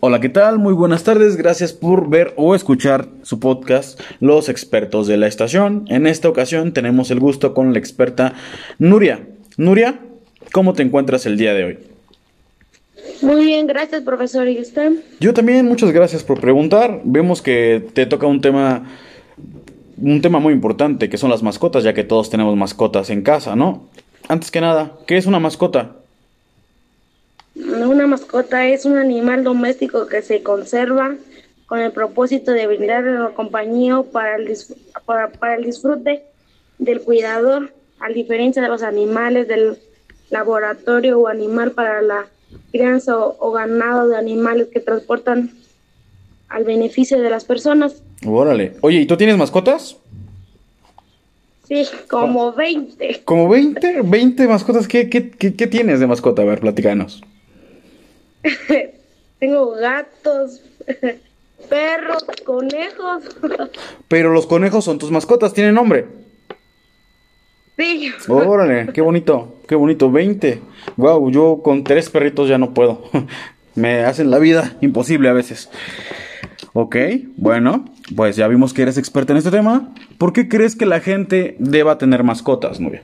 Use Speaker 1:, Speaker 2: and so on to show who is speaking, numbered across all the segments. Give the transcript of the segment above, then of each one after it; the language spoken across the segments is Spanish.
Speaker 1: Hola, ¿qué tal? Muy buenas tardes. Gracias por ver o escuchar su podcast Los expertos de la estación. En esta ocasión tenemos el gusto con la experta Nuria. Nuria, ¿cómo te encuentras el día de hoy?
Speaker 2: Muy bien, gracias, profesor. ¿Y usted?
Speaker 1: Yo también, muchas gracias por preguntar. Vemos que te toca un tema un tema muy importante, que son las mascotas, ya que todos tenemos mascotas en casa, ¿no? Antes que nada, ¿qué es una mascota?
Speaker 2: Una mascota es un animal doméstico que se conserva con el propósito de brindar compañía para el, para, para el disfrute del cuidador, a diferencia de los animales del laboratorio o animal para la crianza o, ganado de animales que transportan al beneficio de las personas.
Speaker 1: Órale. Oye, ¿y tú tienes mascotas?
Speaker 2: Sí, como 20.
Speaker 1: ¿Como 20? ¿20 mascotas? ¿Qué, qué, qué, qué tienes de mascota? A ver, platicanos.
Speaker 2: Tengo gatos, perros, conejos.
Speaker 1: Pero los conejos son tus mascotas, ¿tienen nombre?
Speaker 2: Sí.
Speaker 1: Órale, qué bonito, qué bonito, 20. Wow, yo con tres perritos ya no puedo. Me hacen la vida imposible a veces. Ok, bueno, pues ya vimos que eres experta en este tema. ¿Por qué crees que la gente deba tener mascotas, Nubia?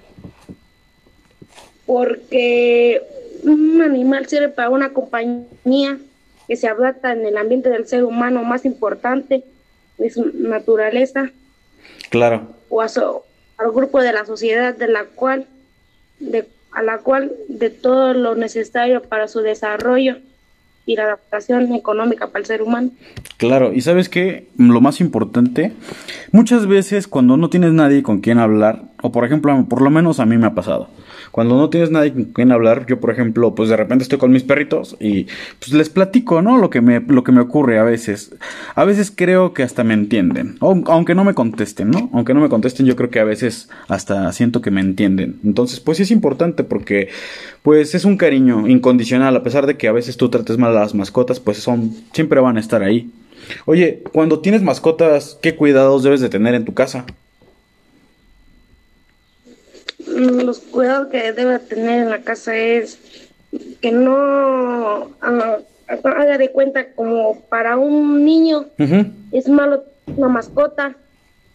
Speaker 2: Porque un animal sirve para una compañía que se adapta en el ambiente del ser humano más importante de su naturaleza.
Speaker 1: Claro.
Speaker 2: O a su, al grupo de la sociedad de la cual, de, a la cual de todo lo necesario para su desarrollo y la adaptación económica para el ser humano.
Speaker 1: Claro, y sabes que lo más importante, muchas veces cuando no tienes nadie con quien hablar, o por ejemplo, por lo menos a mí me ha pasado, cuando no tienes nadie con quien hablar, yo por ejemplo, pues de repente estoy con mis perritos y pues les platico, ¿no? Lo que me, lo que me ocurre a veces. A veces creo que hasta me entienden, aunque no me contesten, ¿no? Aunque no me contesten, yo creo que a veces hasta siento que me entienden. Entonces, pues sí es importante porque pues es un cariño incondicional, a pesar de que a veces tú trates mal a las mascotas, pues son, siempre van a estar ahí. Oye, cuando tienes mascotas, ¿qué cuidados debes de tener en tu casa?
Speaker 2: Los cuidados que debe tener en la casa es que no ah, haga de cuenta como para un niño es malo una mascota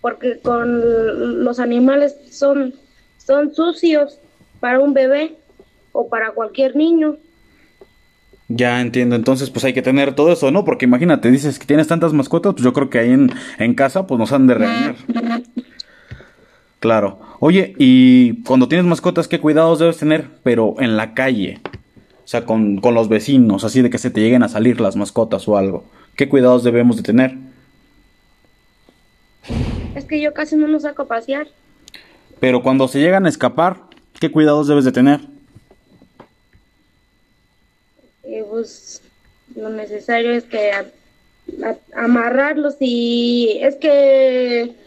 Speaker 2: porque con los animales son son sucios para un bebé o para cualquier niño.
Speaker 1: Ya entiendo, entonces pues hay que tener todo eso, ¿no? Porque imagínate, dices que tienes tantas mascotas, pues yo creo que ahí en, en casa pues nos han de regañar. Claro. Oye, y cuando tienes mascotas, ¿qué cuidados debes tener? Pero en la calle. O sea, con, con, los vecinos, así de que se te lleguen a salir las mascotas o algo. ¿Qué cuidados debemos de tener?
Speaker 2: Es que yo casi no los saco a pasear.
Speaker 1: Pero cuando se llegan a escapar, ¿qué cuidados debes de tener?
Speaker 2: Eh, pues lo necesario es que amarrarlos y es que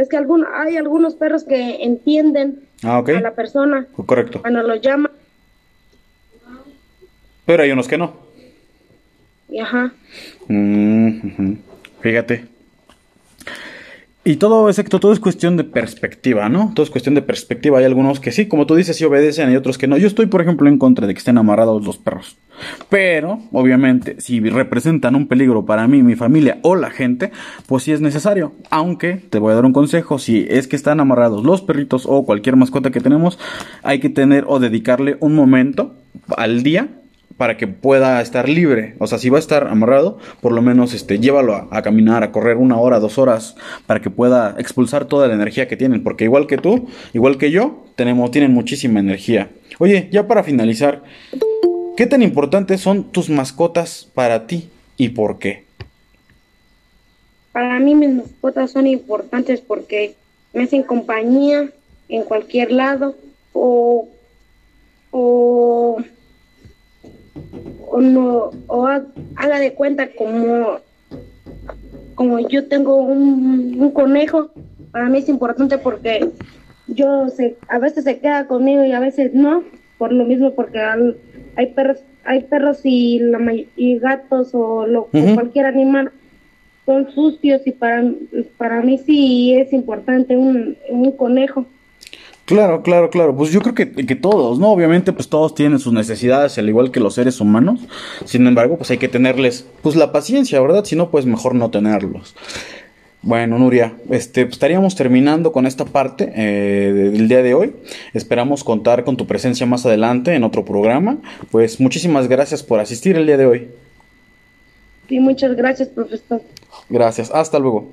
Speaker 2: es que algún, hay algunos perros que entienden
Speaker 1: ah, a
Speaker 2: la persona.
Speaker 1: Correcto.
Speaker 2: Cuando lo llama.
Speaker 1: Pero hay unos que no.
Speaker 2: Ajá.
Speaker 1: Mm, fíjate. Y todo, exacto, todo es cuestión de perspectiva, ¿no? Todo es cuestión de perspectiva. Hay algunos que sí, como tú dices, sí obedecen, y otros que no. Yo estoy, por ejemplo, en contra de que estén amarrados los perros. Pero, obviamente, si representan un peligro para mí, mi familia o la gente, pues sí es necesario. Aunque, te voy a dar un consejo, si es que están amarrados los perritos o cualquier mascota que tenemos, hay que tener o dedicarle un momento al día para que pueda estar libre. O sea, si va a estar amarrado, por lo menos este, llévalo a, caminar, a correr una hora, dos horas, para que pueda expulsar toda la energía que tienen. Porque igual que tú, igual que yo, tenemos, tienen muchísima energía. Oye, ya para finalizar, ¿qué tan importantes son tus mascotas para ti y por qué?
Speaker 2: Para mí mis mascotas son importantes porque me hacen compañía en cualquier lado o, o o no o haga de cuenta como como yo tengo un, conejo para mí es importante porque yo se, a veces se queda conmigo y a veces no por lo mismo porque hay perros hay perros y, la, y gatos o, lo, cualquier animal son sucios y para, para mí sí es importante un, un conejo.
Speaker 1: Claro, claro, claro. Pues yo creo que, que, todos, ¿no? Obviamente, pues todos tienen sus necesidades, al igual que los seres humanos. Sin embargo, pues hay que tenerles, pues la paciencia, ¿verdad? Si no, pues mejor no tenerlos. Bueno, Nuria, este, pues, estaríamos terminando con esta parte eh, del día de hoy. Esperamos contar con tu presencia más adelante en otro programa. Pues muchísimas gracias por asistir el día de hoy.
Speaker 2: Sí, muchas gracias, profesor.
Speaker 1: Gracias, hasta luego.